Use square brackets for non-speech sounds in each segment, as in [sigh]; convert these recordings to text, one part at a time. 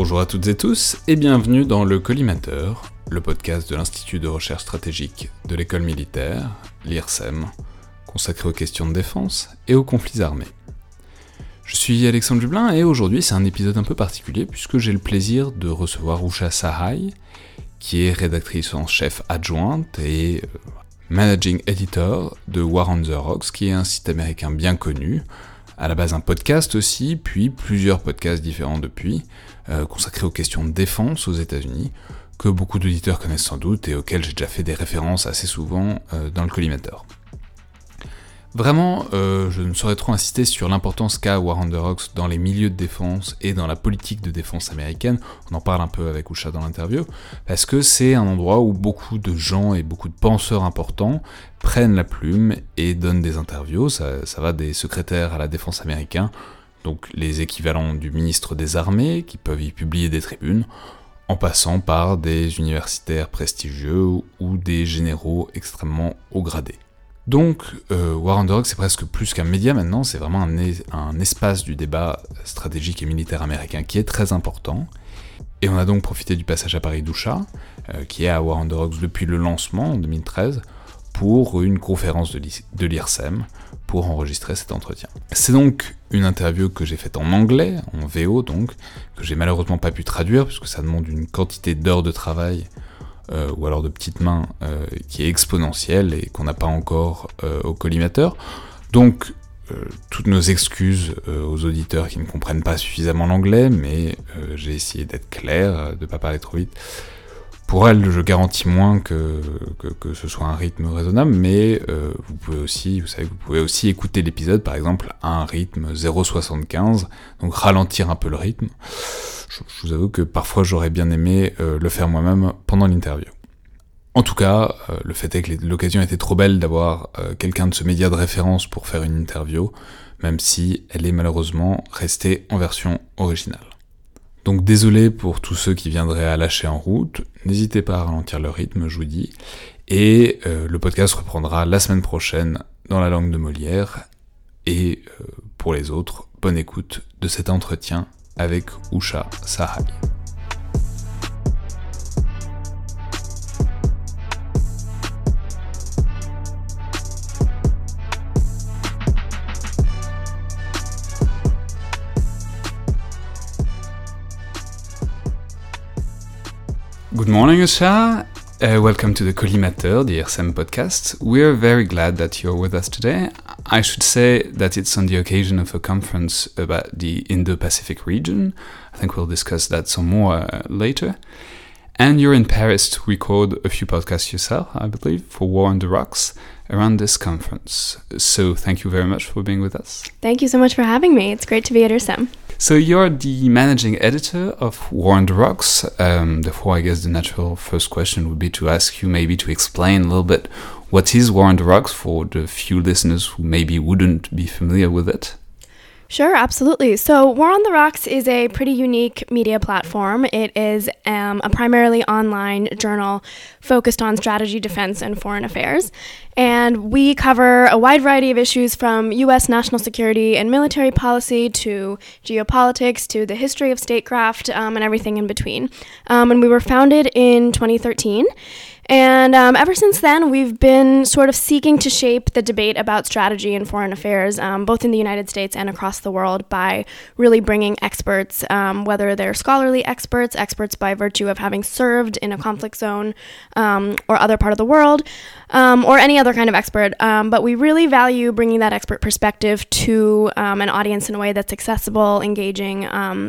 Bonjour à toutes et tous et bienvenue dans le Collimateur, le podcast de l'Institut de recherche stratégique de l'école militaire, l'IRSEM, consacré aux questions de défense et aux conflits armés. Je suis Alexandre Dublin et aujourd'hui c'est un épisode un peu particulier puisque j'ai le plaisir de recevoir Usha Sahai, qui est rédactrice en chef adjointe et euh, managing editor de War on the Rocks, qui est un site américain bien connu, à la base un podcast aussi, puis plusieurs podcasts différents depuis, euh, consacrés aux questions de défense aux États-Unis, que beaucoup d'auditeurs connaissent sans doute et auxquels j'ai déjà fait des références assez souvent euh, dans le collimateur. Vraiment, euh, je ne saurais trop insister sur l'importance qu'a War on the dans les milieux de défense et dans la politique de défense américaine. On en parle un peu avec Usha dans l'interview, parce que c'est un endroit où beaucoup de gens et beaucoup de penseurs importants prennent la plume et donnent des interviews. Ça, ça va des secrétaires à la défense américain, donc les équivalents du ministre des Armées, qui peuvent y publier des tribunes, en passant par des universitaires prestigieux ou des généraux extrêmement haut gradés. Donc, euh, War on the Rock, c'est presque plus qu'un média maintenant, c'est vraiment un, espace du débat stratégique et militaire américain qui est très important. Et on a donc profité du passage à Paris d'Oucha, euh, qui est à War on the depuis le lancement en 2013, pour une conférence de l'IRSEM, pour enregistrer cet entretien. C'est donc une interview que j'ai faite en anglais, en VO donc, que j'ai malheureusement pas pu traduire, puisque ça demande une quantité d'heures de travail euh, ou alors de petites mains euh, qui est exponentielle et qu'on n'a pas encore euh, au collimateur. Donc toutes nos excuses aux auditeurs qui ne comprennent pas suffisamment l'anglais, mais j'ai essayé d'être clair, de ne pas parler trop vite. Pour elle, je garantis moins que, que, ce soit un rythme raisonnable, mais vous pouvez aussi, vous savez, vous pouvez aussi écouter l'épisode, par exemple, à un rythme 0,75, donc ralentir un peu le rythme je, vous avoue que parfois j'aurais bien aimé euh, le faire moi-même pendant l'interview. En tout cas, euh, le fait est que l'occasion était trop belle d'avoir euh, quelqu'un de ce média de référence pour faire une interview, même si elle est malheureusement restée en version originale. Donc désolé pour tous ceux qui viendraient à lâcher en route, n'hésitez pas à ralentir le rythme, je vous dis, et le podcast reprendra la semaine prochaine dans la langue de Molière, et pour les autres, bonne écoute de cet entretien avec Usha Sahai. Good morning, Usha. Uh, welcome to the Collimateur, the IRSEM podcast. We're very glad that you're with us today. I should say that it's on the occasion of a conference about the Indo Pacific region. I think we'll discuss that some more uh, later. And you're in Paris to record a few podcasts yourself, I believe, for War on the Rocks around this conference. So thank you very much for being with us. Thank you so much for having me. It's great to be at IRSEM. So you're the managing editor of War on the Rocks. Um, therefore, I guess the natural first question would be to ask you maybe to explain a little bit what is War on the Rocks for the few listeners who maybe wouldn't be familiar with it. Sure, absolutely. So, War on the Rocks is a pretty unique media platform. It is um, a primarily online journal focused on strategy, defense, and foreign affairs. And we cover a wide variety of issues from U.S. national security and military policy to geopolitics to the history of statecraft um, and everything in between. Um, and we were founded in 2013. And um, ever since then, we've been sort of seeking to shape the debate about strategy and foreign affairs, um, both in the United States and across the world, by really bringing experts, um, whether they're scholarly experts, experts by virtue of having served in a conflict zone um, or other part of the world, um, or any other kind of expert. Um, but we really value bringing that expert perspective to an audience in a way that's accessible, engaging,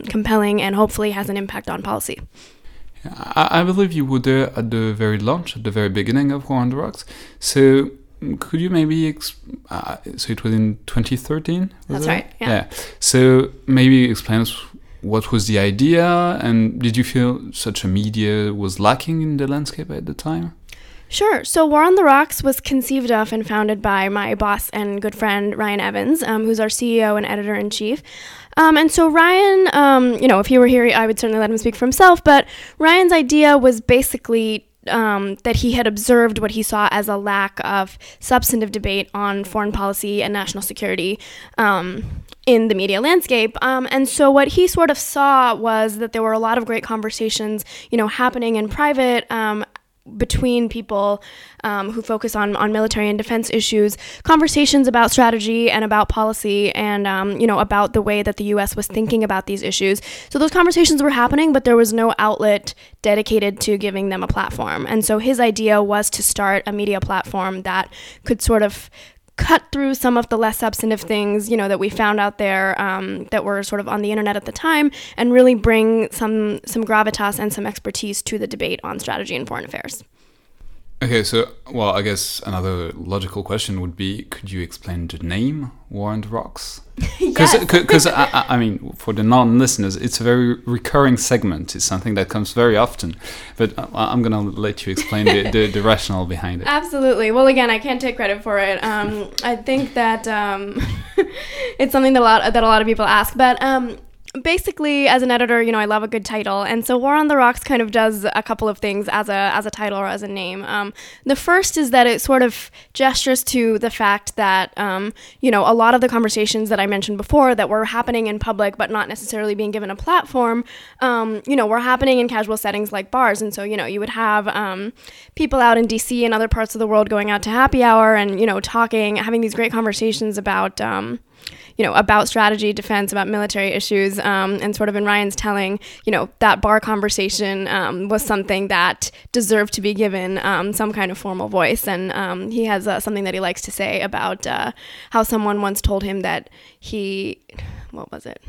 compelling, and hopefully has an impact on policy. I, I believe you were there at the very launch, at the very beginning of War on the Rocks. So could you maybe exp- uh, so it was in 2013 that's it? right yeah. yeah so maybe explain us what was the idea and did you feel such a media was lacking in the landscape at the time Sure. So, War on the Rocks was conceived of and founded by my boss and good friend, Ryan Evans, um, who's our CEO and editor in chief. Um, and so Ryan, um, you know, if he were here, I would certainly let him speak for himself. But Ryan's idea was basically um, that he had observed what he saw as a lack of substantive debate on foreign policy and national security um, in the media landscape. Um, and so what he sort of saw was that there were a lot of great conversations, you know, happening in private um, between people um, who focus on, on military and defense issues, conversations about strategy and about policy and, um, you know, about the way that the U.S. was thinking about these issues. So those conversations were happening, but there was no outlet dedicated to giving them a platform. And so his idea was to start a media platform that could sort of cut through some of the less substantive things, you know, that we found out there um, that were sort of on the internet at the time, and really bring some some gravitas and some expertise to the debate on strategy and foreign affairs. Okay, so well, I guess another logical question would be: Could you explain the name War on the Rocks? [laughs] Because I, I, mean, for the non-listeners, it's a very recurring segment. It's something that comes very often. But I'm gonna let you explain the, the, the, rationale behind it. [laughs] Absolutely. Well, again, I can't take credit for it. Um, I think that um, [laughs] it's something that a lot that a lot of people ask. But um, basically as an editor you know i love a good title. And so war on the rocks kind of does a couple of things as a as a title or as a name. Um, the first is that it sort of gestures to the fact that um, you know a lot of the conversations that i mentioned before that were happening in public but not necessarily being given a platform um, you know were happening in casual settings like bars. And so you know you would have um, people out in dc and other parts of the world going out to happy hour and you know talking having these great conversations about um, you know, about strategy, defense, about military issues, um, and sort of in Ryan's telling, you know, that bar conversation um, was something that deserved to be given um, some kind of formal voice. And um, he has uh, something that he likes to say about uh, how someone once told him that he, what was it?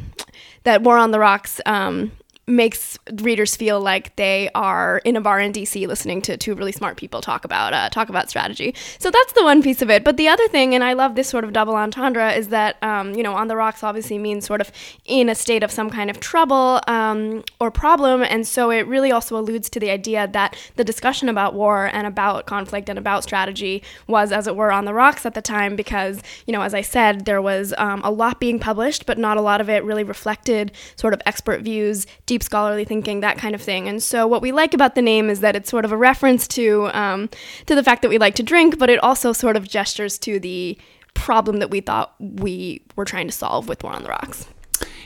That War on the Rocks um, makes readers feel like they are in a bar in DC listening to two really smart people talk about uh, talk about strategy. So that's the one piece of it. But the other thing, and I love this sort of double entendre, is that um, you know on the rocks obviously means sort of in a state of some kind of trouble um, or problem, and so it really also alludes to the idea that the discussion about war and about conflict and about strategy was, as it were, on the rocks at the time because you know as I said there was um, a lot being published, but not a lot of it really reflected sort of expert views, deep deep scholarly thinking, that kind of thing. And so, what we like about the name is that it's sort of a reference to um, to the fact that we like to drink, but it also sort of gestures to the problem that we thought we were trying to solve with War on the Rocks.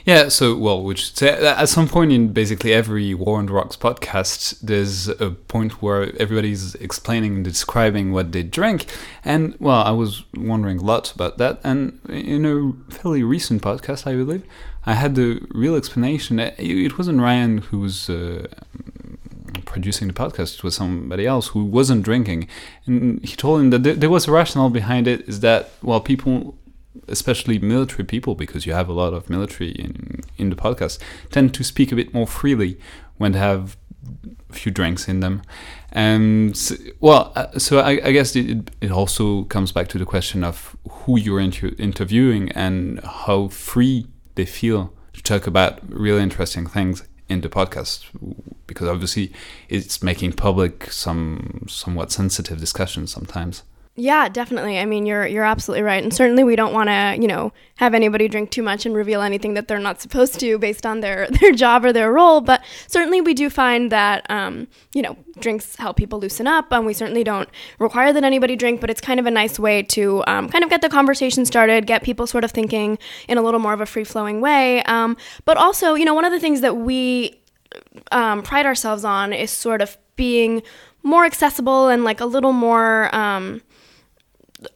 Yeah, so well, which at some point in basically every War on Rocks podcast, there's a point where everybody's explaining and describing what they drink, and well, I was wondering a lot about that, and in a fairly recent podcast, I believe, I had the real explanation. It wasn't Ryan who was uh, producing the podcast; it was somebody else who wasn't drinking, and he told him that there was a rationale behind it. Is that well, people, especially military people, because you have a lot of military in in the podcast, tend to speak a bit more freely when they have a few drinks in them. And so, well, uh, so I, I guess it, it also comes back to the question of who you're inter- interviewing and how free they feel to talk about really interesting things in the podcast because obviously it's making public some somewhat sensitive discussions sometimes. Yeah, definitely. I mean, you're you're absolutely right, and certainly we don't want to, you know, have anybody drink too much and reveal anything that they're not supposed to based on their [laughs] their job or their role. But certainly, we do find that, um, you know, drinks help people loosen up, and we certainly don't require that anybody drink, but it's kind of a nice way to um, kind of get the conversation started, get people sort of thinking in a little more of a free flowing way. Um, but also, you know, one of the things that we um, pride ourselves on is sort of being more accessible and like a little more um,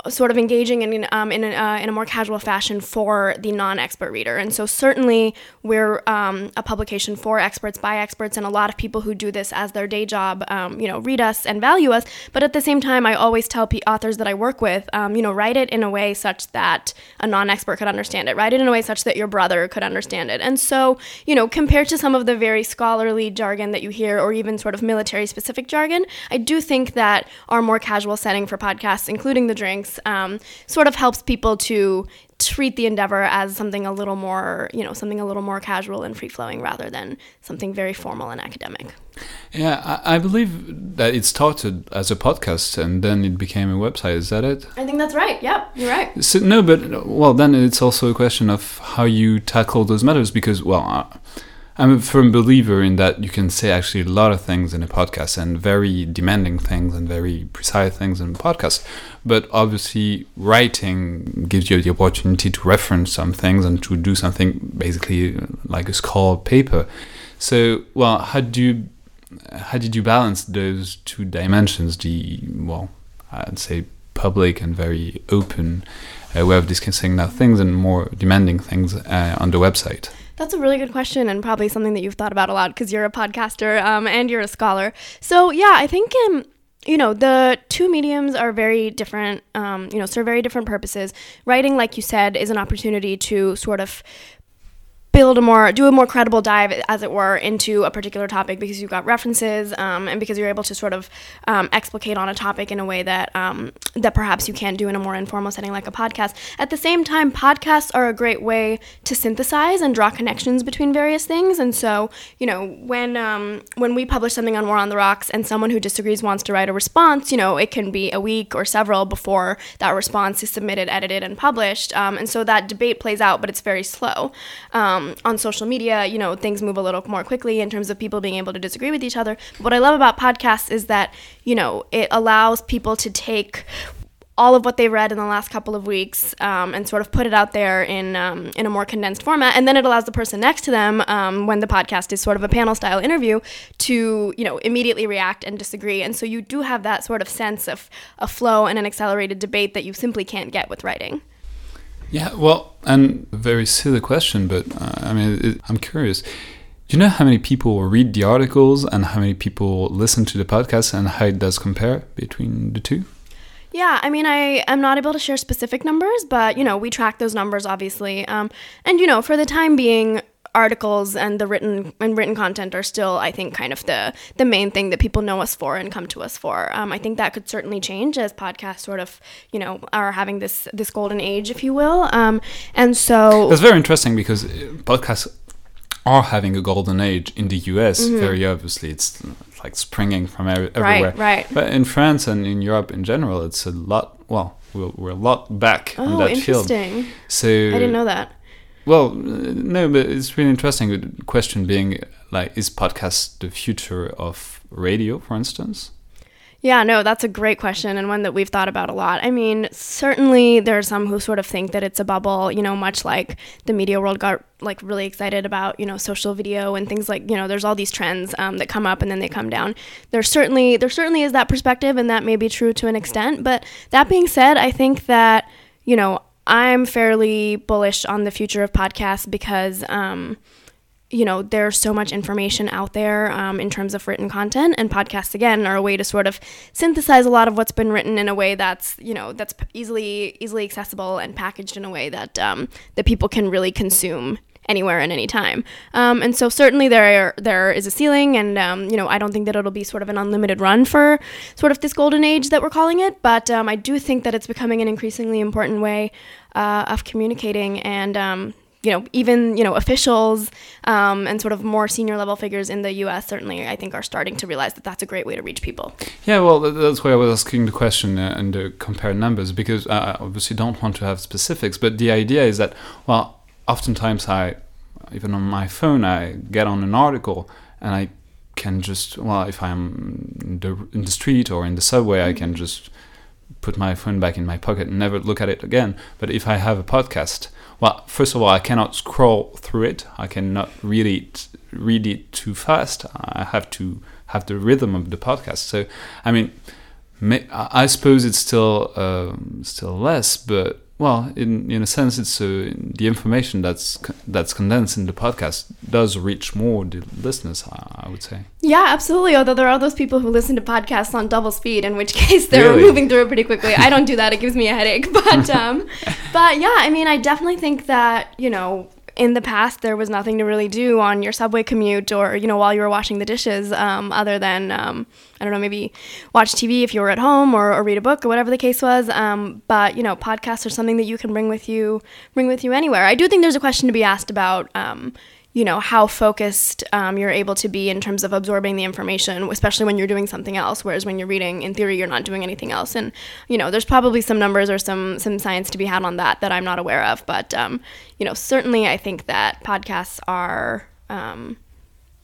sort of engaging in um, in, a, uh, in a more casual fashion for the non-expert reader. And so certainly we're um, a publication for experts by experts, and a lot of people who do this as their day job, um, you know, read us and value us. But at the same time, I always tell p- authors that I work with, um, you know, write it in a way such that a non-expert could understand it. Write it in a way such that your brother could understand it. And so, you know, compared to some of the very scholarly jargon that you hear, or even sort of military-specific jargon, I do think that our more casual setting for podcasts, including the drink um, sort of helps people to treat the endeavor as something a little more, you know, something a little more casual and free flowing rather than something very formal and academic. Yeah, I, I, believe that it started as a podcast and then it became a website. Is that it? I think that's right. Yep, you're right. So, no, but well, then it's also a question of how you tackle those matters because, well, uh, I'm a firm believer in that you can say actually a lot of things in a podcast and very demanding things and very precise things in a podcast. But obviously, writing gives you the opportunity to reference some things and to do something basically like a scroll paper. So, well, how do you how did you balance those two dimensions? The well, I'd say public and very open uh, way of discussing now things and more demanding things uh, on the website. That's a really good question and probably something that you've thought about a lot because you're a podcaster um, and you're a scholar. So, yeah, I think, um, you know, the two mediums are very different, um, you know, serve very different purposes. Writing, like you said, is an opportunity to sort of build a more do a more credible dive as it were into a particular topic because you've got references um, and because you're able to sort of um, explicate on a topic in a way that um, that perhaps you can't do in a more informal setting like a podcast. At the same time podcasts are a great way to synthesize and draw connections between various things. And so you know when um, when we publish something on war on the rocks and someone who disagrees wants to write a response you know it can be a week or several before that response is submitted edited and published. Um, and so that debate plays out but it's very slow. Um, on social media, you know, things move a little more quickly in terms of people being able to disagree with each other. But what I love about podcasts is that, you know, it allows people to take all of what they read in the last couple of weeks um, and sort of put it out there in um, in a more condensed format, and then it allows the person next to them, um, when the podcast is sort of a panel style interview, to you know immediately react and disagree, and so you do have that sort of sense of a flow and an accelerated debate that you simply can't get with writing. Yeah, well, and very silly question, but uh, I mean, it, I'm curious. Do you know how many people read the articles and how many people listen to the podcast and how it does compare between the two? Yeah, I mean, I am not able to share specific numbers, but you know, we track those numbers obviously. Um, and you know, for the time being, articles and the written and written content are still, I think, kind of the the main thing that people know us for and come to us for. Um, I think that could certainly change as podcasts sort of, you know, are having this this golden age, if you will. Um, and so that's very interesting because uh, podcasts are having a golden age in the US. Mm-hmm. Very obviously, it's like springing from everywhere. Right, right. But in France and in Europe in general, it's a lot. Well, we're, we're a lot back oh, in that interesting. field. So I didn't know that. Well, no, but it's really interesting. The question being like, is podcast the future of radio, for instance? Yeah, no, that's a great question and one that we've thought about a lot. I mean, certainly there are some who sort of think that it's a bubble, you know, much like the media world got like really excited about, you know, social video and things like, you know, there's all these trends um, that come up and then they come down. There certainly there certainly is that perspective and that may be true to an extent, but that being said, I think that, you know, I'm fairly bullish on the future of podcasts because, um, you know, there's so much information out there um, in terms of written content, and podcasts again are a way to sort of synthesize a lot of what's been written in a way that's you know that's easily easily accessible and packaged in a way that um, that people can really consume anywhere and anytime. Um, and so certainly there there is a ceiling, and um, you know I don't think that it'll be sort of an unlimited run for sort of this golden age that we're calling it. But um, I do think that it's becoming an increasingly important way uh, of communicating and. Um, you know, even you know officials um, and sort of more senior level figures in the U.S. certainly, I think, are starting to realize that that's a great way to reach people. Yeah, well, that's why I was asking the question uh, and uh, compare numbers because I obviously don't want to have specifics, but the idea is that well, oftentimes I, even on my phone, I get on an article and I can just, well, if I'm in the, in the street or in the subway, I can just put my phone back in my pocket and never look at it again. But if I have a podcast, well, first of all, I cannot scroll through it. I cannot read it, read it too fast. I have to have the rhythm of the podcast. So, I mean, I suppose it's still um, still less, but well, in in a sense, it's uh, the information that's that's condensed in the podcast does reach more the listeners. I, I, would say. Yeah, absolutely. Although there are those people who listen to podcasts on double speed, in which [laughs] case they're really? moving through it pretty quickly. I don't do that; it gives me a headache. [laughs] But [laughs] um, but yeah, I mean, I definitely think that you know in the past there was nothing to really do on your subway commute or you know while you were washing the dishes um, other than um, i don't know maybe watch tv if you were at home or, or read a book or whatever the case was. Um, but you know podcasts are something that you can bring with you bring with you anywhere. I do think there's a question to be asked about um, you know how focused um, you're able to be in terms of absorbing the information especially when you're doing something else whereas when you're reading in theory you're not doing anything else. And you know there's probably some numbers or some some science to be had on that that i'm not aware of. But um, you know certainly i think that podcasts are um,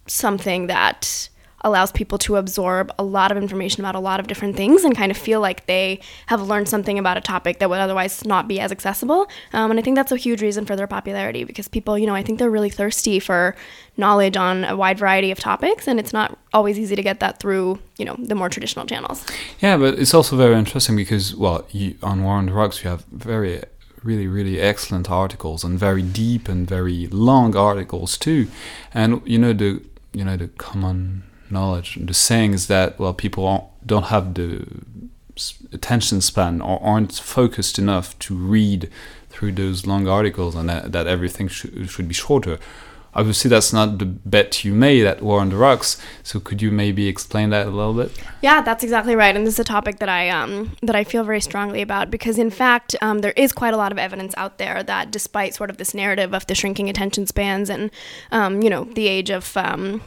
something that allows people to absorb a lot of information about a lot of different things and kind of feel like they have learned something about a topic that would otherwise not be as accessible. Um, and I think that's a huge reason for their popularity because people, you know, I think they're really thirsty for knowledge on a wide variety of topics, and it's not always easy to get that through, you know, the more traditional channels. Yeah, but it's also very interesting because, well, you, on War on Rocks, you have very really really excellent articles and very deep and very long articles too and you know the you know the common knowledge. The saying is that well, people don't have the attention span or aren't focused enough to read through those long articles, and that, that everything sh should be shorter. Obviously, that's not the bet you made at War on the Rocks. So, could you maybe explain that a little bit? Yeah, that's exactly right, and this is a topic that I um, that I feel very strongly about because, in fact, um, there is quite a lot of evidence out there that, despite sort of this narrative of the shrinking attention spans and um, you know the age of um,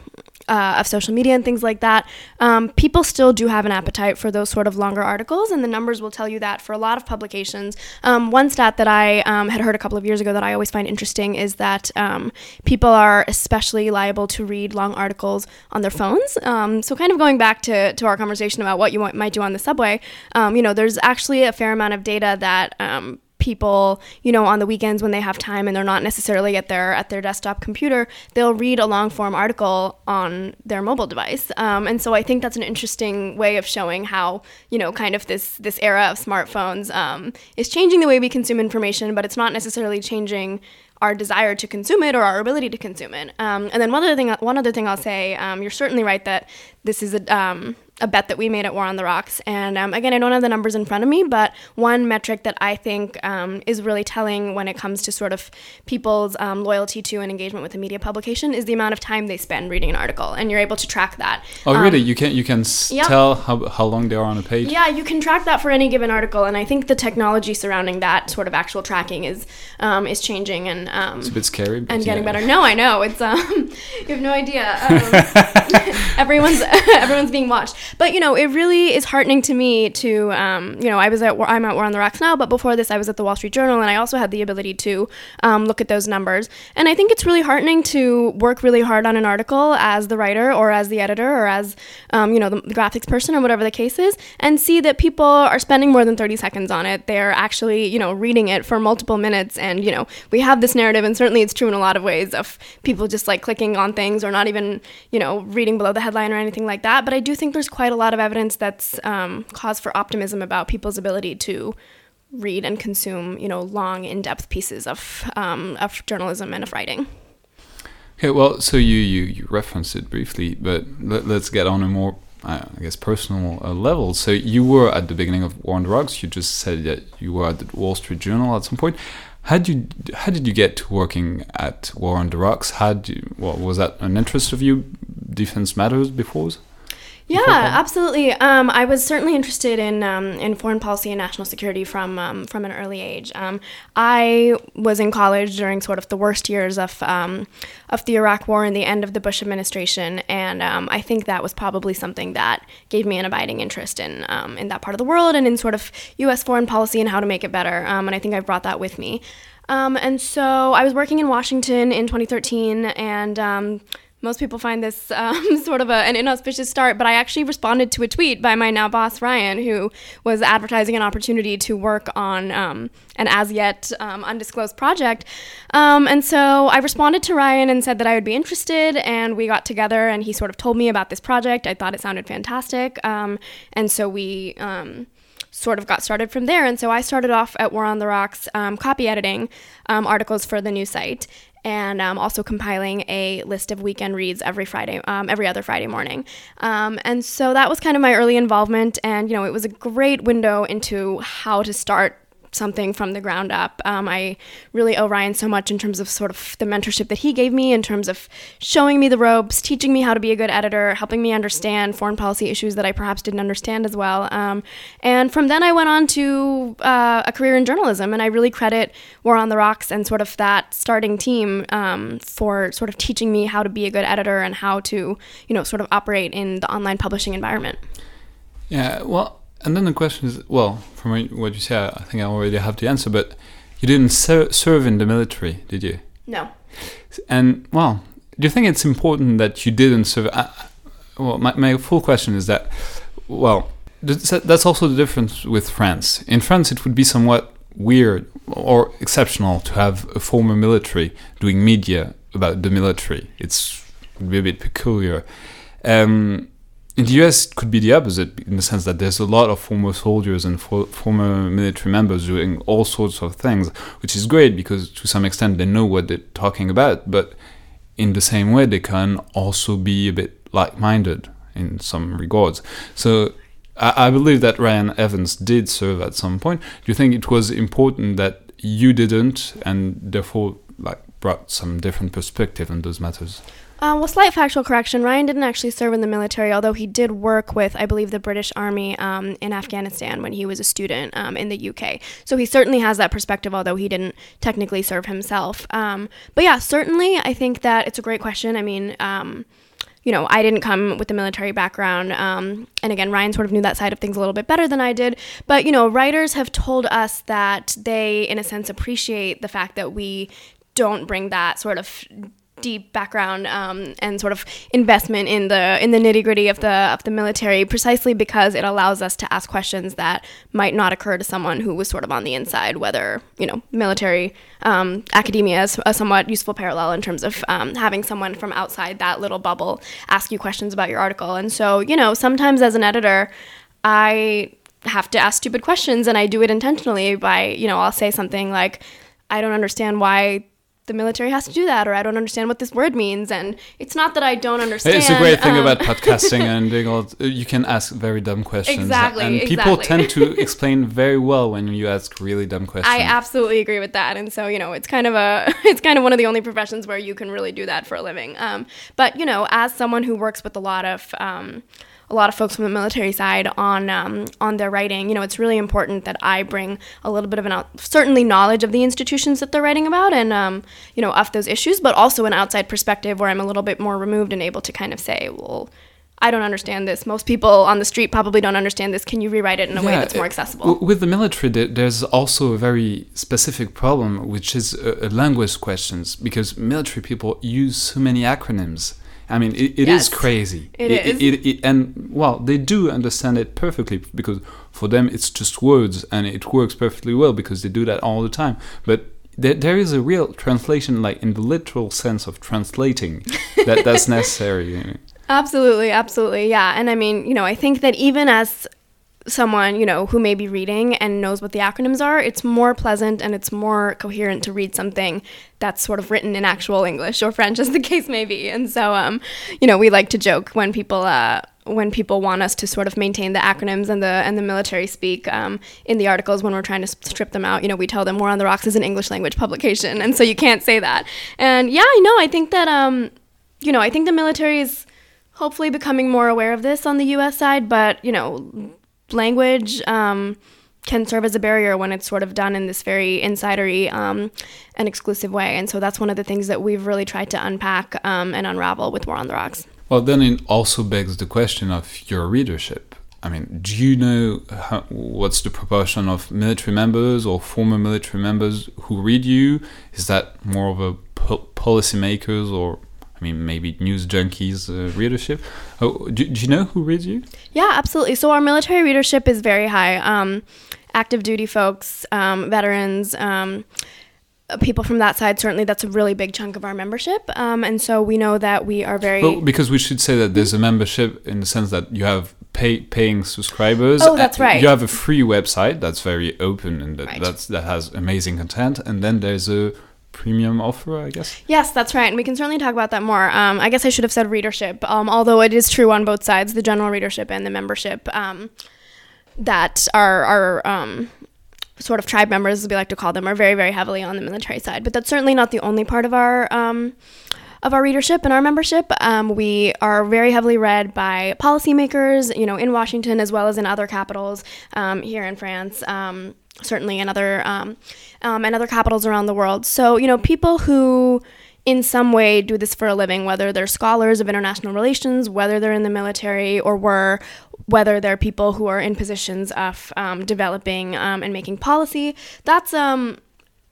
uh, of social media and things like that, um, people still do have an appetite for those sort of longer articles, and the numbers will tell you that for a lot of publications. Um, one stat that I um, had heard a couple of years ago that I always find interesting is that um, people are especially liable to read long articles on their phones. Um, so, kind of going back to, to our conversation about what you might do on the subway, you know, there's actually a fair amount of data that people, you know, on the weekends when they have time and they're not necessarily at their at their desktop computer, they'll read a long form article on their mobile device. Um, and so I think that's an interesting way of showing how you know kind of this this era of smartphones um, is changing the way we consume information, but it's not necessarily changing our desire to consume it or our ability to consume it. Um, and then one other thing, one other thing I'll say, um, you're certainly right that this is a um, a bet that we made at War on the Rocks. And um, again, I don't have the numbers in front of me, but one metric that I think um, is really telling when it comes to sort of people's um, loyalty to and engagement with a media publication is the amount of time they spend reading an article, and you're able to track that. Oh, really? Um, you can you can tell how, how long they are on a page. Yeah, you can track that for any given article, and I think the technology surrounding that sort of actual tracking is um, is changing and um, it's a bit scary and getting yeah. better. No, I know it's [laughs] you have no idea. [laughs] [laughs] everyone's everyone's being watched. But you know, it really is heartening to me to, um, you know, I was at I'm at War on the Rocks now, but before this, I was at the Wall Street Journal, and I also had the ability to um, look at those numbers. And I think it's really heartening to work really hard on an article as the writer or as the editor or as, um, you know, the, the graphics person or whatever the case is, and see that people are spending more than 30 seconds on it. They're actually, you know, reading it for multiple minutes, and you know, we have this narrative, and certainly it's true in a lot of ways of people just like clicking on things or not even, you know, reading below the headline or anything like that. But I do think there's quite a lot of evidence that's um, cause for optimism about people's ability to read and consume, you know, long, in-depth pieces of um, of journalism and of writing. Okay, well, so you you, you referenced it briefly, but let, us get on a more, uh, I guess, personal uh, level. So you were at the beginning of War on Rocks. You just said that you were at the Wall Street Journal at some point. How did you how did you get to working at War on the Rocks? How did you, well, was that an interest of you? Defense matters before. Yeah, absolutely. Um, I was certainly interested in um, in foreign policy and national security from um, from an early age. Um, I was in college during sort of the worst years of um, of the Iraq War and the end of the Bush administration, and um, I think that was probably something that gave me an abiding interest in in that part of the world and in sort of U.S. foreign policy and how to make it better. and I think I've brought that with me. and so I was working in Washington in 2013, and most people find this [laughs] um, sort of a, an inauspicious start, but I actually responded to a tweet by my now boss, Ryan, who was advertising an opportunity to work on um, an as yet um, undisclosed project. Um, and so I responded to Ryan and said that I would be interested, and we got together, and he sort of told me about this project. I thought it sounded fantastic. Um, and so we um, sort of got started from there. And so I started off at War on the Rocks um, copy editing um, articles for the new site and um, also compiling a list of weekend reads every Friday, um, every other Friday morning. Um, and so that was kind of my early involvement, and you know, it was a great window into how to start something from the ground up. Um, I really owe Ryan so much in terms of sort of the mentorship that he gave me, in terms of showing me the ropes, teaching me how to be a good editor, helping me understand foreign policy issues that I perhaps didn't understand as well. Um, and from then I went on to uh, a career in journalism, and I really credit War on the Rocks and sort of that starting team um, for sort of teaching me how to be a good editor and how to, you know, sort of operate in the online publishing environment. Yeah, well, and then the question is, well, from what you say, I think I already have the answer. But you didn't ser serve in the military, did you? No. And well, do you think it's important that you didn't serve? Uh, well, my, my full question is that, well, that's also the difference with France. In France, it would be somewhat weird or exceptional to have a former military doing media about the military. It's would be a bit peculiar. Um, in the US, it could be the opposite in the sense that there's a lot of former soldiers and for, former military members doing all sorts of things, which is great because to some extent they know what they're talking about. But in the same way, they can also be a bit like-minded in some regards. So I, I believe that Ryan Evans did serve at some point. Do you think it was important that you didn't, and therefore like brought some different perspective on those matters? Uh, well, slight factual correction. Ryan didn't actually serve in the military, although he did work with, I believe, the British Army um, in Afghanistan when he was a student um, in the UK. So he certainly has that perspective, although he didn't technically serve himself. Um, but yeah, certainly, I think that it's a great question. I mean, um, you know, I didn't come with a military background. Um, and again, Ryan sort of knew that side of things a little bit better than I did. But, you know, writers have told us that they, in a sense, appreciate the fact that we don't bring that sort of deep background um, and sort of investment in the in the nitty gritty of the of the military, precisely because it allows us to ask questions that might not occur to someone who was sort of on the inside. Whether you know military um, academia is a somewhat useful parallel in terms of um, having someone from outside that little bubble ask you questions about your article. And so you know sometimes as an editor, I have to ask stupid questions, and I do it intentionally by you know I'll say something like. I don't understand why the military has to do that, or I don't understand what this word means. And it's not that I don't understand. It's a great thing um, about podcasting [laughs] and being all, you can ask very dumb questions. Exactly. And people exactly. tend to [laughs] explain very well when you ask really dumb questions. I absolutely agree with that. And so, you know, it's kind of a, [laughs] it's kind of one of the only professions where you can really do that for a living. Um, but, you know, as someone who works with a lot of, um, a lot of folks from the military side on um, on their writing. You know, it's really important that I bring a little bit of an out, certainly knowledge of the institutions that they're writing about, and um, you know, of those issues, but also an outside perspective where I'm a little bit more removed and able to kind of say, well. I don't understand this. Most people on the street probably don't understand this. Can you rewrite it in a yeah, way that's more accessible? With the military, there's also a very specific problem, which is uh, uh, language questions, because military people use so many acronyms I mean, it, it yes, is crazy. It, it is. It, it, and well, they do understand it perfectly because for them it's just words and it works perfectly well because they do that all the time. But there, there is a real translation, like in the literal sense of translating, [laughs] that that's necessary. Absolutely, absolutely, yeah. And I mean, you know, I think that even as someone, you know, who may be reading and knows what the acronyms are, it's more pleasant and it's more coherent to read something that's sort of written in actual English or French, [laughs] as the case may be. And so, um, you know, we like to joke when people. Uh, when people want us to sort of maintain the acronyms and the and the military speak um, in the articles when we're trying to strip them out, you know, we tell them War on the Rocks is an English language publication, [laughs] and so you can't say that. And yeah, I know. I think that um, you know, I think the military is hopefully becoming more aware of this on the U.S. side, but you know, language um, can serve as a barrier when it's sort of done in this very insidery um, and exclusive way. And so that's one of the things that we've really tried to unpack um, and unravel with War on the Rocks. Well, then it also begs the question of your readership. I mean, do you know how, what's the proportion of military members or former military members who read you? Is that more of a po- policymakers or I mean, maybe news junkies uh, readership. Oh, do, do, you know who reads you? Yeah, absolutely. So our military readership is very high. Um, active duty folks, um, veterans, um, people from that side. Certainly, that's a really big chunk of our membership. Um, and so we know that we are very. Well, because we should say that there's a membership in the sense that you have pay, paying subscribers. Oh, that's right. You have a free website that's very open and that, right. that's, that has amazing content. And then there's a premium offer, I guess. Yes, that's right, and we can certainly talk about that more. Um, I guess I should have said readership, um, although it is true on both sides, the general readership and the membership. Um, that are are um, sort of tribe members, as we like to call them, are very very heavily on the military side. But that's certainly not the only part of our um, of our readership and our membership. Um, we are very heavily read by policymakers, you know, in Washington as well as in other capitals um, here in France, um, certainly in other um, um, and other capitals around the world. So, you know, people who in some way do this for a living, whether they're scholars of international relations, whether they're in the military, or were, whether they're people who are in positions of um, developing um, and making policy. That's um,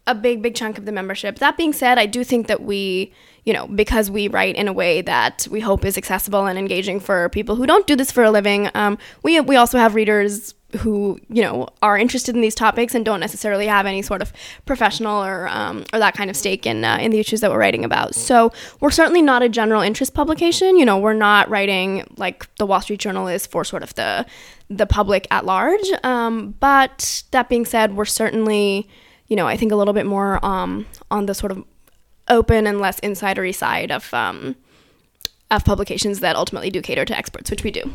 a big, big chunk of the membership. That being said, I do think that we you know, because we write in a way that we hope is accessible and engaging for people who don't do this for a living, um, we, we also have readers who you know are interested in these topics and don't necessarily have any sort of professional or um, or that kind of stake in uh, in the issues that we're writing about. So we're certainly not a general interest publication. You know, we're not writing like the Wall Street Journal is for sort of the the public at large. Um, but that being said, we're certainly you know I think a little bit more um, on the sort of open and less insidery side of um, of publications that ultimately do cater to experts, which we do.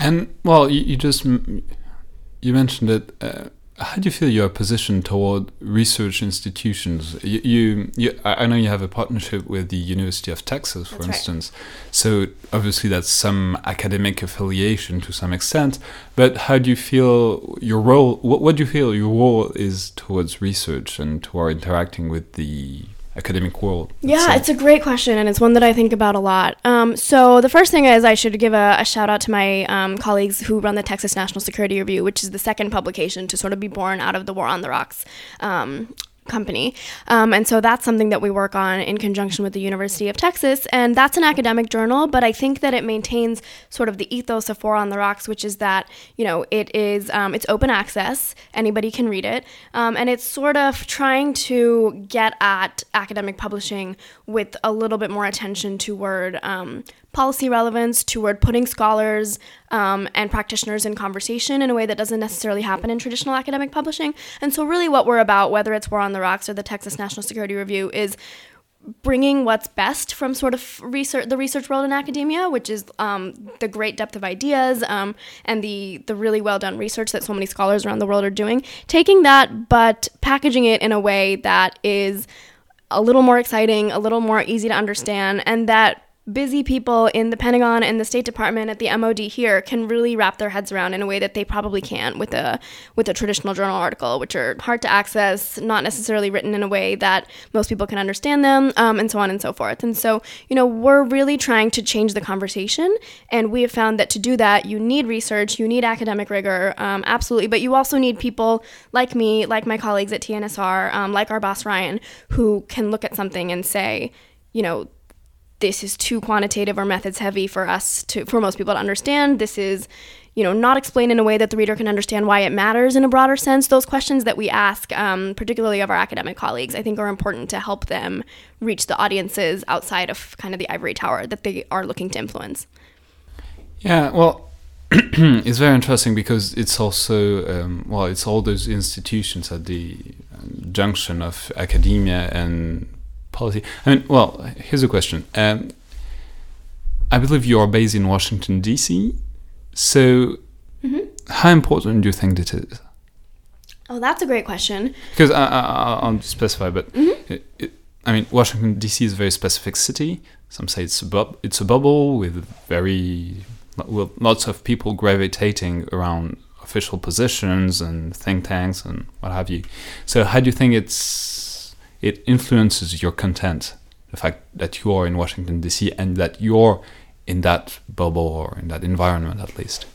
And well, you, you just you mentioned it. Uh, how do you feel your position toward research institutions? You, you, you, I know you have a partnership with the University of Texas, for That's instance. Right. So obviously that's some academic affiliation to some extent. But how do you feel your role? What, what do you feel your role is towards research and toward interacting with the academic world? Yeah, it's a great question, and it's one that I think about a lot. Um, so the first thing is I should give a, a shout out to my um, colleagues who run the Texas National Security Review, which is the second publication to sort of be born out of the War on the Rocks um, company. Um, and so that's something that we work on in conjunction with the University of Texas. And that's an academic journal, but I think that it maintains sort of the ethos of War on the Rocks, which is that, you know, it is, um, it's open access, anybody can read it. Um, and it's sort of trying to get at academic publishing with a little bit more attention toward um, policy relevance toward putting scholars um, and practitioners in conversation in a way that doesn't necessarily happen in traditional academic publishing. And so, really, what we're about, whether it's War on the Rocks or the Texas National Security Review, is bringing what's best from sort of research the research world in academia which is um, the great depth of ideas um, and the the really well done research that so many scholars around the world are doing taking that but packaging it in a way that is a little more exciting a little more easy to understand and that busy people in the Pentagon and the State Department at the MOD here can really wrap their heads around in a way that they probably can't with a with a traditional journal article, which are hard to access, not necessarily written in a way that most people can understand them, um, and so on and so forth. And so, you know, we're really trying to change the conversation, and we have found that to do that, you need research, you need academic rigor, um, absolutely, but you also need people like me, like my colleagues at TNSR, um, like our boss Ryan, who can look at something and say, you know this is too quantitative or methods heavy for us to for most people to understand. This is you know not explained in a way that the reader can understand why it matters in a broader sense. Those questions that we ask um, particularly of our academic colleagues i think are important to help them reach the audiences outside of kind of the ivory tower that they are looking to influence. Yeah well [clears throat] it's very interesting because it's also um, well it's all those institutions at the junction of academia and policy. I mean, well, here's a question. Um, I believe you are based in Washington D.C. So, mm-hmm. how important do you think this is? Oh, that's a great question. Because I, will specify, but mm-hmm. it, it, I mean, Washington D.C. is a very specific city. Some say it's a it's a bubble with very with lots of people gravitating around official positions and think tanks and what have you. So, how do you think it's it influences your content. The fact that you are in Washington D.C. and that you're in that bubble or in that environment, at least.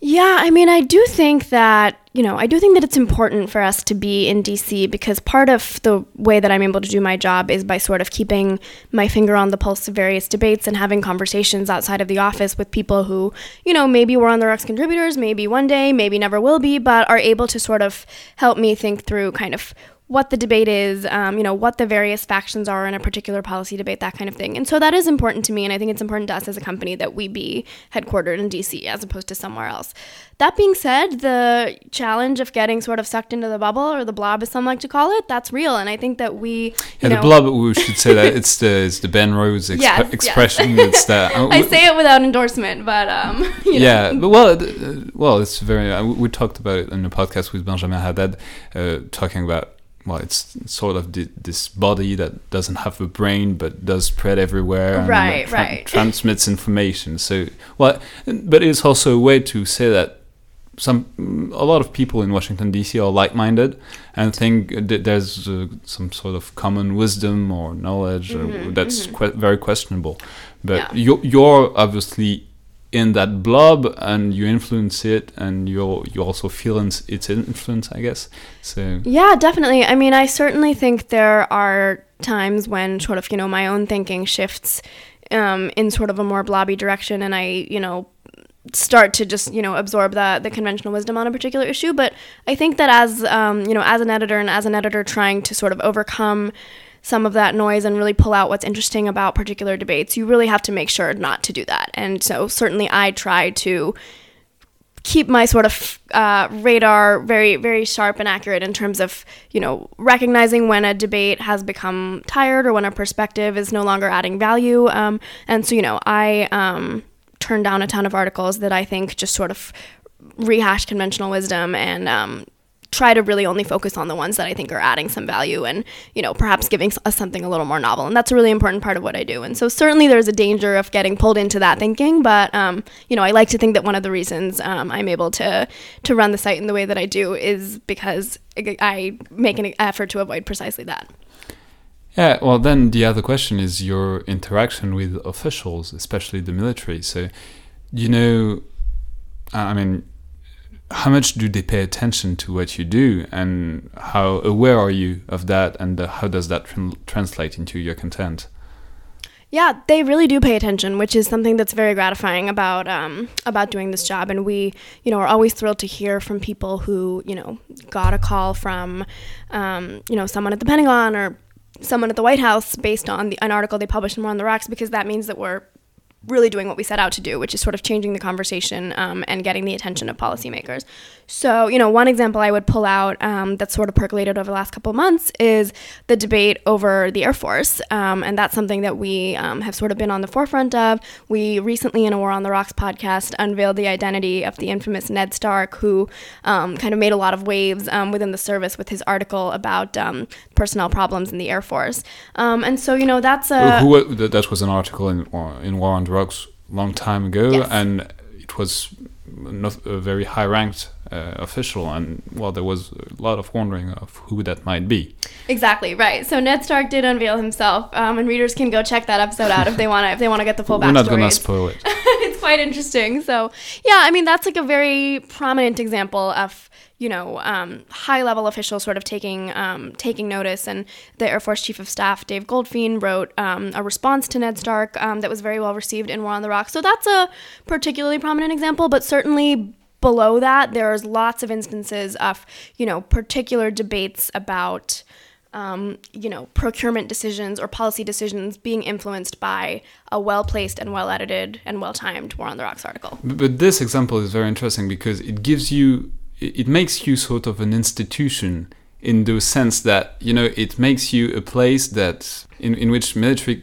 Yeah, I mean, I do think that, you know, I do think that it's important for us to be in DC because part of the way that I'm able to do my job is by sort of keeping my finger on the pulse of various debates and having conversations outside of the office with people who, you know, maybe War on the Rocks contributors, maybe one day, maybe never will be, but are able to sort of help me think through kind of what the debate is, um, you know, what the various factions are in a particular policy debate, that kind of thing. And so that is important to me, and I think it's important to us as a company that we be headquartered in DC as opposed to somewhere else. That being said, the challenge of getting sort of sucked into the bubble or the blob, as some like to call it, that's real, and I think that we. Yeah, know, the blob. We should say that it's the it's the Ben Rhodes [laughs] exp- yes, expression. Yes. it's the. Uh, I say it without endorsement, but um. [laughs] yeah, but well, uh, well, it's very. Uh, we talked about it in the podcast with Benjamin Haddad, uh, talking about well, it's sort of the, this body that doesn't have a brain but does spread everywhere and right, tra- right. [laughs] transmits information. So, well, but it's also a way to say that some a lot of people in Washington D.C. are like-minded and think that there's uh, some sort of common wisdom or knowledge mm-hmm, that's mm-hmm. Que- very questionable. But yeah. you're, you're obviously in that blob and you influence it and you you also feel its influence i guess. So yeah definitely. I mean i certainly think there are times when sort of, you know, my own thinking shifts um, in sort of a more blobby direction and I, you know, start to just you know absorb the the conventional wisdom on a particular issue. But i think that as um, you know as an editor and as an editor trying to sort of overcome some of that noise and really pull out what's interesting about particular debates you really have to make sure not to do that. And so certainly i try to keep my sort of uh, radar very very sharp and accurate in terms of you know recognizing when a debate has become tired or when a perspective is no longer adding value. Um, and so you know i um, turn down a ton of articles that I think just sort of rehash conventional wisdom and um, try to really only focus on the ones that I think are adding some value and, you know, perhaps giving us something a little more novel. And that's a really important part of what I do. And so certainly there's a danger of getting pulled into that thinking, but, um, you know, I like to think that one of the reasons um, I'm able to, to run the site in the way that I do is because I make an effort to avoid precisely that. Yeah, well, then the other question is your interaction with officials, especially the military. So, you know, I mean, how much do they pay attention to what you do, and how aware are you of that, and uh, how does that tr translate into your content? Yeah, they really do pay attention, which is something that's very gratifying about um, about doing this job. And we, you know, are always thrilled to hear from people who, you know, got a call from, um, you know, someone at the Pentagon or someone at the White House based on the, an article they published in War on the Rocks because that means that we're really doing what we set out to do, which is sort of changing the conversation um, and getting the attention of policymakers. So, you know, one example I would pull out um, that's sort of percolated over the last couple of months is the debate over the Air Force. Um, and that's something that we um, have sort of been on the forefront of. We recently, in a War on the Rocks podcast, unveiled the identity of the infamous Ned Stark, who um, kind of made a lot of waves um, within the service with his article about personnel problems in the Air Force. and so, you know, that's a. Who, who, that was an article in, in War on Rocks long time ago, yes. and it was not a very high ranked uh, official, and well, there was a lot of wondering of who that might be. Exactly right. So Ned Stark did unveil himself, um, and readers can go check that episode out if they want to. If they want to get the full backstory. We're not going to spoil it. [laughs] it's quite interesting. So yeah, I mean that's like a very prominent example of you know, um, high level officials sort of taking um, taking notice. And the Air Force Chief of Staff Dave Goldfein wrote um, a response to Ned Stark um, that was very well received in War on the Rocks. So that's a particularly prominent example. But certainly below that, there's lots of instances of you know particular debates about. Um, you know, procurement decisions or policy decisions being influenced by a well placed and well edited and well timed War on the Rocks article. But this example is very interesting because it gives you it makes you sort of an institution in the sense that you know it makes you a place that in, in which military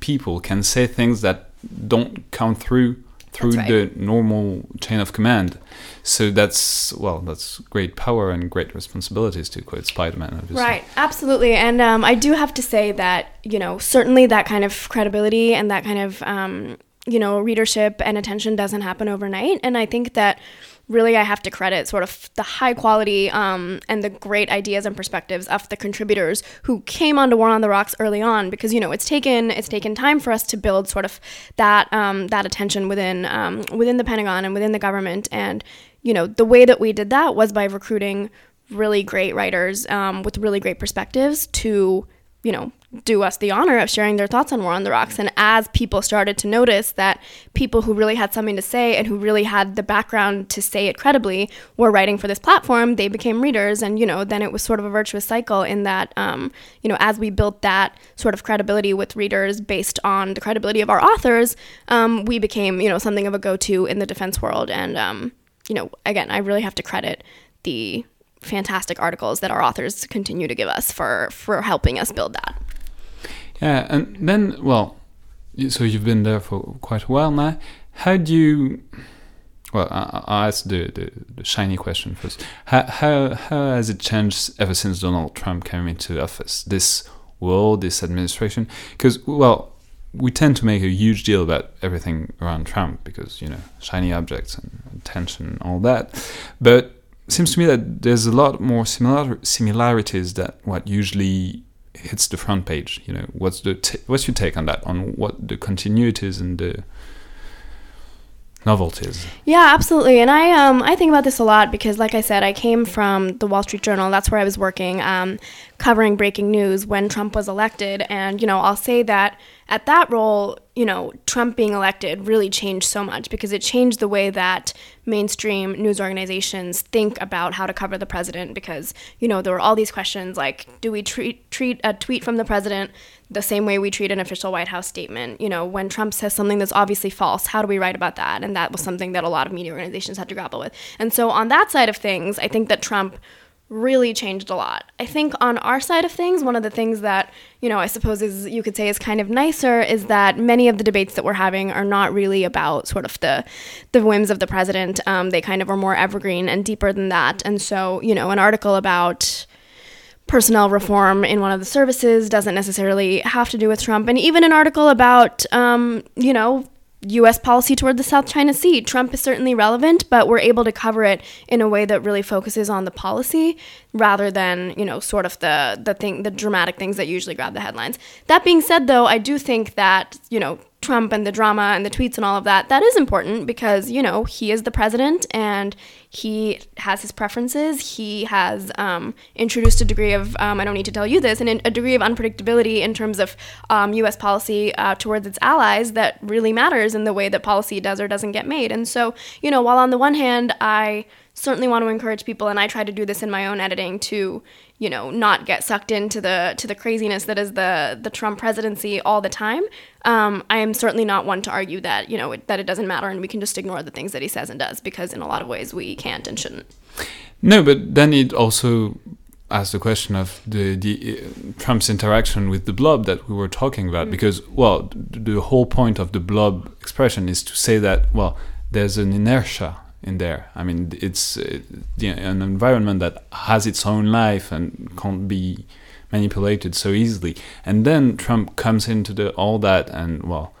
people can say things that don't come through through right. the normal chain of command so that's well that's great power and great responsibilities to quote spider-man obviously. right absolutely and um, i do have to say that you know certainly that kind of credibility and that kind of um, you know readership and attention doesn't happen overnight and i think that really I have to credit sort of the high quality um, and the great ideas and perspectives of the contributors who came onto War on the Rocks early on because you know it's taken it's taken time for us to build sort of that um, that attention within um, within the Pentagon and within the government. And you know the way that we did that was by recruiting really great writers um, with really great perspectives to you know do us the honor of sharing their thoughts on War on the Rocks. And as people started to notice that people who really had something to say and who really had the background to say it credibly were writing for this platform, they became readers. And, you know, then it was sort of a virtuous cycle in that, um, you know, as we built that sort of credibility with readers based on the credibility of our authors, um, we became, you know, something of a go to in the defense world. And, um, you know, again, I really have to credit the fantastic articles that our authors continue to give us for for helping us build that. Yeah, and then, well, so you've been there for quite a while now. How do you? Well, I, will ask the, the, the, shiny question first. How, how how has it changed ever since Donald Trump came into office? This world, this administration, because well, we tend to make a huge deal about everything around Trump because you know shiny objects and attention and all that, but seems to me that there's a lot more similar similarities that what usually hits the front page. You know, what's the what's your take on that? On what the continuities and the novelties. Yeah, absolutely. And I um I think about this a lot because like I said, I came from the Wall Street Journal. That's where I was working um covering breaking news when Trump was elected and you know, I'll say that at that role, you know, Trump being elected really changed so much because it changed the way that mainstream news organizations think about how to cover the president because, you know, there were all these questions like do we treat treat a tweet from the president the same way we treat an official White House statement? You know, when Trump says something that's obviously false, how do we write about that? And that was something that a lot of media organizations had to grapple with. And so on that side of things, I think that Trump really changed a lot. I think on our side of things, one of the things that, you know, I suppose is you could say is kind of nicer is that many of the debates that we're having are not really about sort of the the whims of the president. Um, they kind of are more evergreen and deeper than that. And so, you know, an article about personnel reform in one of the services doesn't necessarily have to do with Trump. And even an article about, um, you know, U.S. policy toward the South China Sea. Trump is certainly relevant, but we're able to cover it in a way that really focuses on the policy rather than you know sort of the the thing the dramatic things that usually grab the headlines. That being said, though, I do think that you know Trump and the drama and the tweets and all of that, that is important because, you know, he is the president and he has his preferences. He has um, introduced a degree of, um, I don't need to tell you this, and a degree of unpredictability in terms of um, U.S. policy uh, towards its allies that really matters in the way that policy does or doesn't get made. And so, you know, while on the one hand, I certainly want to encourage people and I try to do this in my own editing to you know not get sucked into the to the craziness that is the the Trump presidency all the time um, I am certainly not one to argue that you know it, that it doesn't matter and we can just ignore the things that he says and does because in a lot of ways we can't and shouldn't no but then it also asks the question of the, the uh, Trump's interaction with the blob that we were talking about mm. because well the whole point of the blob expression is to say that well there's an inertia in there. I mean, it's uh, the, an environment that has its own life and can't be manipulated so easily. And then Trump comes into the, all that and, well,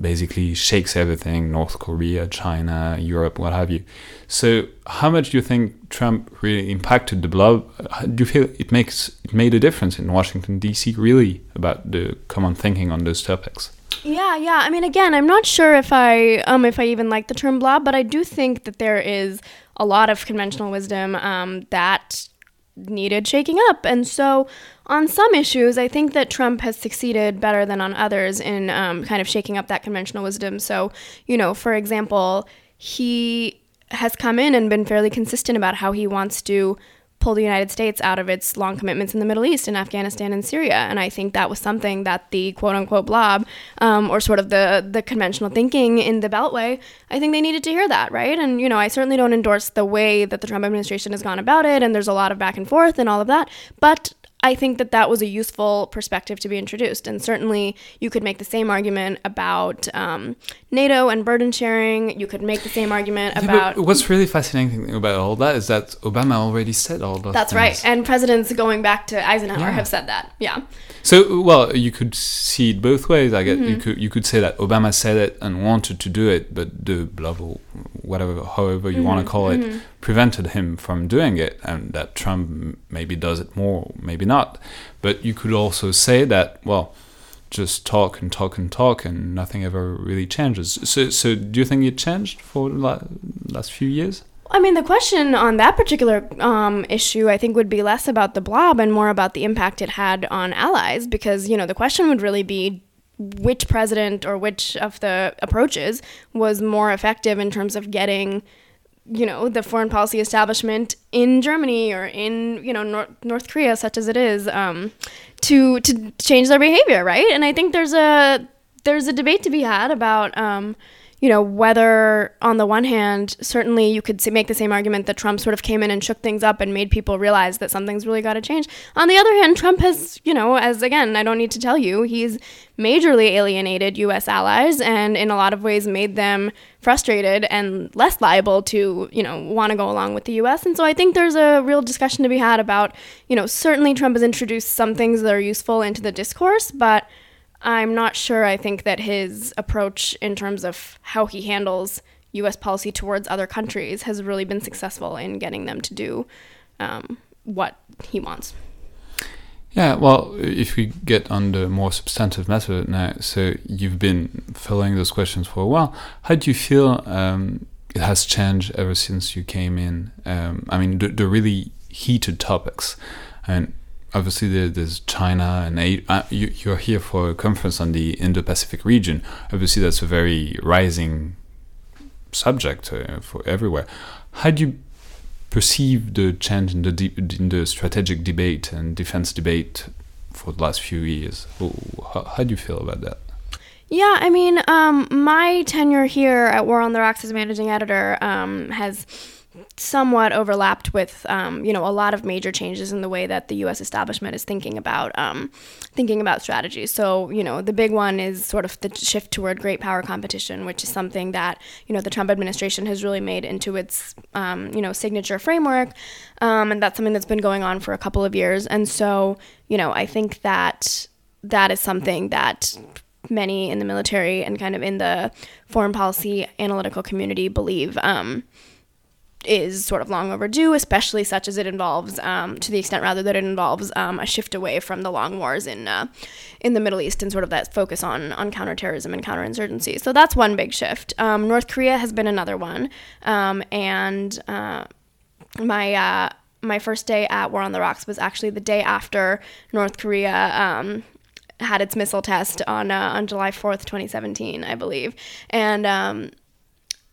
basically shakes everything North Korea, China, Europe, what have you. So, how much do you think Trump really impacted the blob? Do you feel it makes it made a difference in Washington D.C. really about the common thinking on those topics? Yeah, yeah. I mean, again, I'm not sure if I um if I even like the term blob, but I do think that there is a lot of conventional wisdom um, that needed shaking up, and so on some issues, I think that Trump has succeeded better than on others in um, kind of shaking up that conventional wisdom. So, you know, for example, he has come in and been fairly consistent about how he wants to pull the United States out of its long commitments in the Middle East, in Afghanistan and Syria. And I think that was something that the quote unquote blob, um, or sort of the, the conventional thinking in the Beltway, I think they needed to hear that, right? And, you know, I certainly don't endorse the way that the Trump administration has gone about it, and there's a lot of back and forth and all of that. But I think that that was a useful perspective to be introduced. And certainly, you could make the same argument about um, NATO and burden sharing. You could make the same argument yeah, about. what's really fascinating about all that is that Obama already said all those. That's things. right, and presidents going back to Eisenhower yeah. have said that. Yeah. So, well, you could see it both ways. I guess mm-hmm. you could you could say that Obama said it and wanted to do it, but the blah blah whatever, however you mm-hmm. want to call it, mm-hmm. prevented him from doing it, and that Trump maybe does it more, maybe not. But you could also say that, well, just talk and talk and talk, and nothing ever really changes. So, so do you think it changed for the last few years? I mean, the question on that particular um, issue, I think, would be less about the blob and more about the impact it had on allies, because you know the question would really be which president or which of the approaches was more effective in terms of getting you know the foreign policy establishment in Germany or in you know North, North Korea such as it is um, to to change their behavior right? And I think there's a there's a debate to be had about um, you know, whether on the one hand, certainly you could make the same argument that Trump sort of came in and shook things up and made people realize that something's really got to change. On the other hand, Trump has, you know, as again, I don't need to tell you, he's majorly alienated U.S. allies and in a lot of ways made them frustrated and less liable to, you know, want to go along with the U.S. And so I think there's a real discussion to be had about, you know, certainly Trump has introduced some things that are useful into the discourse, but I'm not sure. I think that his approach in terms of how he handles U.S. policy towards other countries has really been successful in getting them to do um, what he wants. Yeah, well, if we get on the more substantive matter now, so you've been following those questions for a while. How do you feel um, it has changed ever since you came in? Um, I mean, the, the, really heated topics, and obviously there's China and uh, you, you're here for a conference on the Indo-Pacific region. Obviously, that's a very rising subject uh, for everywhere. How do you perceive the change in the in the strategic debate and defense debate for the last few years? How, how do you feel about that? Yeah, I mean, um, my tenure here at War on the Rocks as managing editor um, has somewhat overlapped with um, you know a lot of major changes in the way that the U.S. establishment is thinking about um, thinking about strategies. So you know the big one is sort of the shift toward great power competition, which is something that you know the Trump administration has really made into its um, you know signature framework, um, and that's something that's been going on for a couple of years. And so you know I think that that is something that many in the military and kind of in the foreign policy analytical community believe um, is sort of long overdue, especially such as it involves, um, to the extent rather that it involves um, a shift away from the long wars in uh, in the Middle East and sort of that focus on on counterterrorism and counterinsurgency. So that's one big shift. Um, North Korea has been another one, um, and uh, my. Uh, my first day at War on the Rocks was actually the day after North Korea um, had its missile test on uh, on July 4th, 2017, I believe. And um,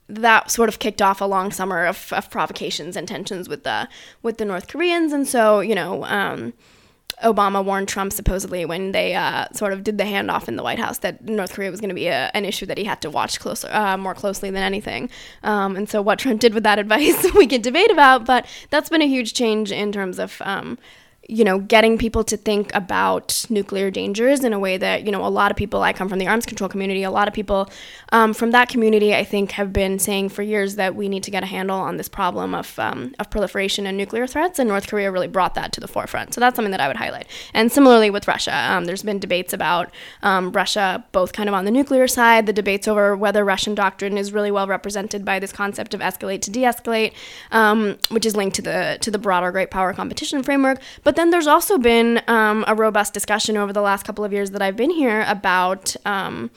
that sort of kicked off a long summer of, of provocations and tensions with the with the North Koreans, and so you know. Um, Obama warned Trump supposedly when they uh, sort of did the handoff in the White House that North Korea was going to be a, an issue that he had to watch closer, uh, more closely than anything. Um, and so, what Trump did with that [laughs] advice, we can debate about. But that's been a huge change in terms of um, you know, getting people to think about nuclear dangers in a way that, you know, a lot of people, I come from the arms control community, a lot of people um, from that community, I think, have been saying for years that we need to get a handle on this problem of, um, of proliferation and nuclear threats, and North Korea really brought that to the forefront. So that's something that I would highlight. And similarly with Russia, um, there's been debates about um, Russia, both kind of on the nuclear side, the debates over whether Russian doctrine is really well represented by this concept of escalate to de escalate, um, which is linked to the, to the broader great power competition framework. But but then there's also been um, a robust discussion over the last couple of years that I've been here about um,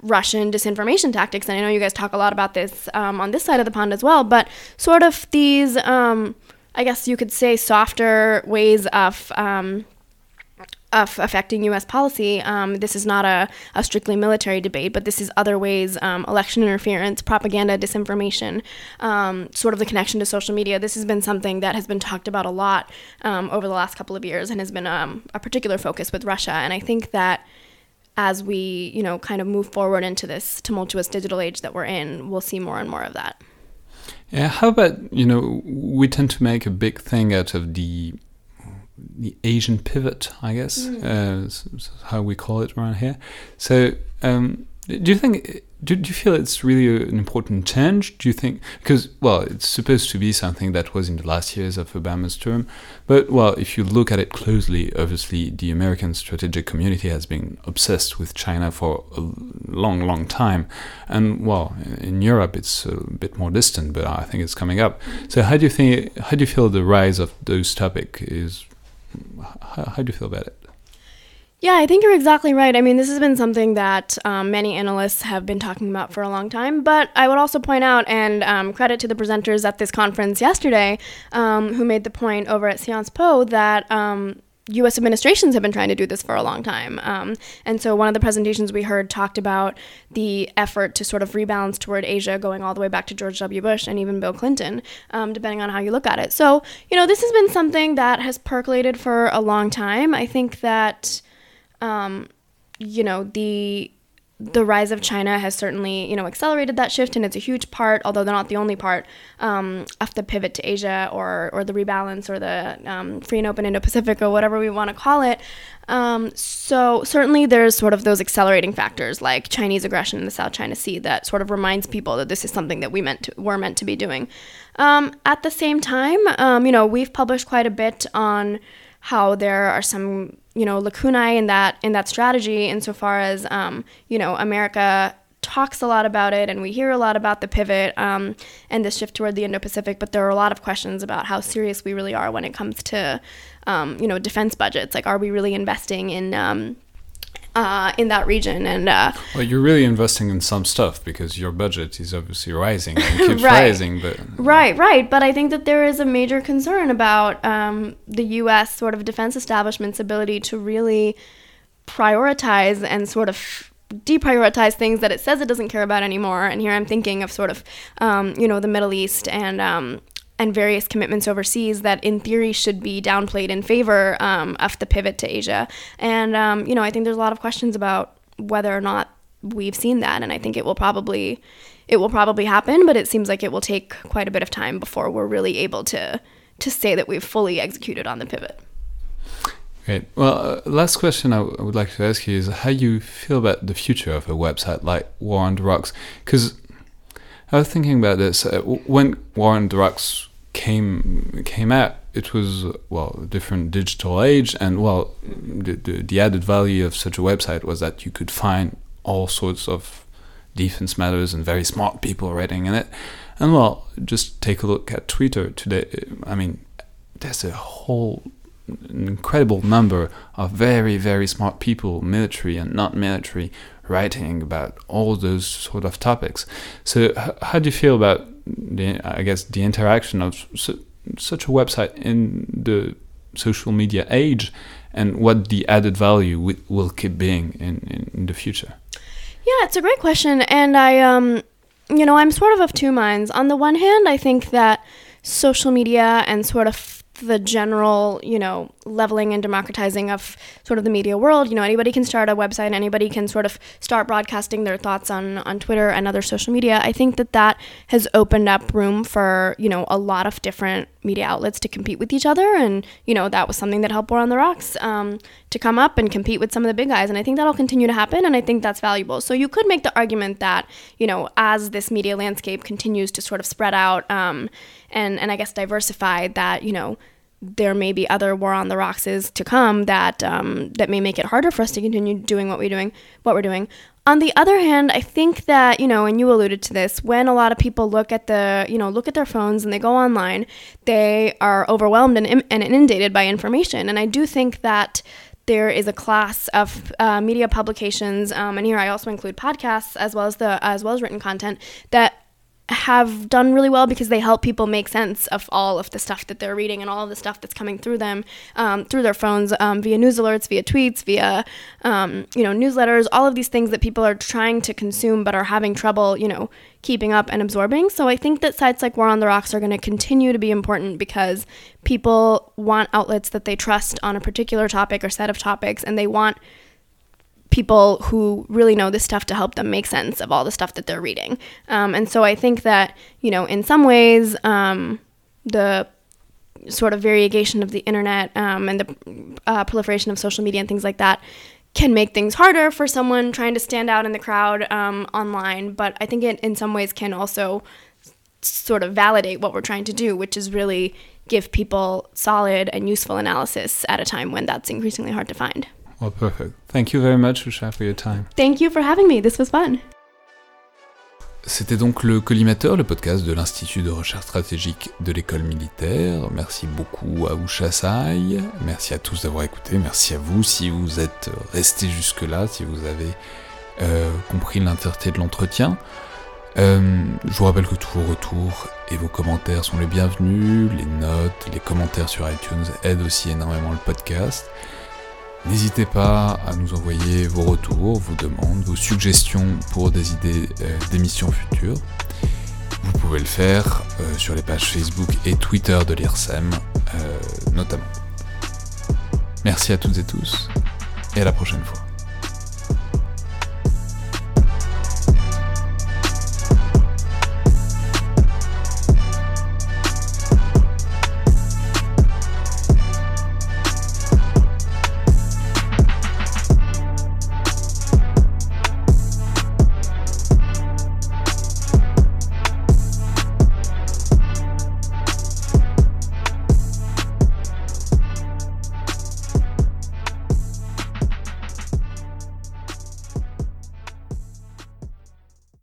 Russian disinformation tactics. And I know you guys talk a lot about this um, on this side of the pond as well, but sort of these, um, I guess you could say, softer ways of um, of affecting U.S. policy. Um, this is not a, a, strictly military debate, but this is other ways um, election interference, propaganda, disinformation, um, sort of the connection to social media. This has been something that has been talked about a lot um, over the last couple of years and has been um, a particular focus with Russia. And I think that as we, you know, kind of move forward into this tumultuous digital age that we're in, we'll see more and more of that. Yeah, how about, you know, we tend to make a big thing out of the the Asian pivot, I guess, mm. uh, how we call it around here. So, um, do you think? Do, do you feel it's really an important change? Do you think because well, it's supposed to be something that was in the last years of Obama's term, but well, if you look at it closely, obviously the American strategic community has been obsessed with China for a long, long time, and well, in Europe it's a bit more distant, but I think it's coming up. So how do you think? How do you feel the rise of those topic is how, how do you feel about it? Yeah, I think you're exactly right. I mean, this has been something that um, many analysts have been talking about for a long time. But I would also point out, and um, credit to the presenters at this conference yesterday, um, who made the point over at Sciences Po that um, U.S. administrations have been trying to do this for a long time. Um, and so one of the presentations we heard talked about the effort to sort of rebalance toward Asia going all the way back to George W. Bush and even Bill Clinton, um, depending on how you look at it. So, you know, this has been something that has percolated for a long time. I think that, um, you know, the the rise of China has certainly, you know, accelerated that shift, and it's a huge part, although they're not the only part, um, of the pivot to Asia or or the rebalance or the um, free and open Indo-Pacific or whatever we want to call it. Um, so certainly there's sort of those accelerating factors like Chinese aggression in the South China Sea that sort of reminds people that this is something that we meant to, we're meant to be doing. Um, at the same time, um, you know, we've published quite a bit on how there are some you know lacunae in that in that strategy insofar as um, you know America talks a lot about it and we hear a lot about the pivot um, and the shift toward the Indo-Pacific, but there are a lot of questions about how serious we really are when it comes to, um, you know, defense budgets. Like, are we really investing in um, uh, in that region? And uh, well, you're really investing in some stuff because your budget is obviously rising and [laughs] keeps Right. rising. But Right, right. But I think that there is a major concern about um, the U.S. sort of defense establishment's ability to really prioritize and sort of deprioritize things that it says it doesn't care about anymore. And here I'm thinking of sort of, um, you know, the Middle East and um, and various commitments overseas that, in theory, should be downplayed in favor um, of the pivot to Asia. And um, you know, I think there's a lot of questions about whether or not we've seen that, and I think it will probably it will probably happen, but it seems like it will take quite a bit of time before we're really able to to say that we've fully executed on the pivot. Great. Well, uh, last question I, w- I would like to ask you is how you feel about the future of a website like War on the Rocks? Because I was thinking about this uh, when War on the Rocks came came out. It was well a different digital age, and well, the, the the added value of such a website was that you could find all sorts of defense matters and very smart people writing in it. And well, just take a look at Twitter today. I mean, there's a whole incredible number of very, very smart people, military and not military, writing about all those sort of topics. So, how do you feel about the, I guess, the interaction of su- such a website in the social media age, and what the added value wi- will keep being in, in, in the future? Yeah, it's a great question, and I, um, you know, I'm sort of of two minds. On the one hand, I think that social media and sort of the general, you know, leveling and democratizing of sort of the media world. You know, anybody can start a website, anybody can sort of start broadcasting their thoughts on on Twitter and other social media. I think that that has opened up room for you know a lot of different media outlets to compete with each other, and you know that was something that helped War on the Rocks um, to come up and compete with some of the big guys. And I think that'll continue to happen, and I think that's valuable. So you could make the argument that you know as this media landscape continues to sort of spread out um, and and I guess diversify, that you know there may be other war on the rocks to come that um, that may make it harder for us to continue doing what we're doing what we're doing. On the other hand i think that you know and you alluded to this when a lot of people look at the you know look at their phones and they go online they are overwhelmed and, and inundated by information. And i do think that there is a class of uh, media publications um, and here i also include podcasts as well as the as well as written content that have done really well because they help people make sense of all of the stuff that they're reading and all of the stuff that's coming through them um, through their phones um, via news alerts via tweets via um, you know newsletters all of these things that people are trying to consume but are having trouble you know keeping up and absorbing. So i think that sites like war on the rocks are going to continue to be important because people want outlets that they trust on a particular topic or set of topics and they want people who really know this stuff to help them make sense of all the stuff that they're reading. Um, and so I think that, you know, in some ways, um, the sort of variegation of the internet um, and the uh, proliferation of social media and things like that can make things harder for someone trying to stand out in the crowd um, online. But I think it, in some ways, can also sort of validate what we're trying to do, which is really give people solid and useful analysis at a time when that's increasingly hard to find. Well, perfect. Thank you very much, Usha, for your time. Thank you for having me. This was fun. C'était donc le Collimateur, le podcast de l'Institut de recherche stratégique de l'école militaire. Merci beaucoup à Usha Sai. Merci à tous d'avoir écouté. Merci à vous si vous êtes restés jusque-là, si vous avez euh, compris l'entièreté de l'entretien. Euh, je vous rappelle que tous vos retours et vos commentaires sont les bienvenus. Les notes, les commentaires sur iTunes aident aussi énormément le podcast. N'hésitez pas à nous envoyer vos retours, vos demandes, vos suggestions pour des idées euh, d'émissions futures. Vous pouvez le faire euh, sur les pages Facebook et Twitter de l'IRSEM, euh, notamment. Merci à toutes et tous, et à la prochaine fois.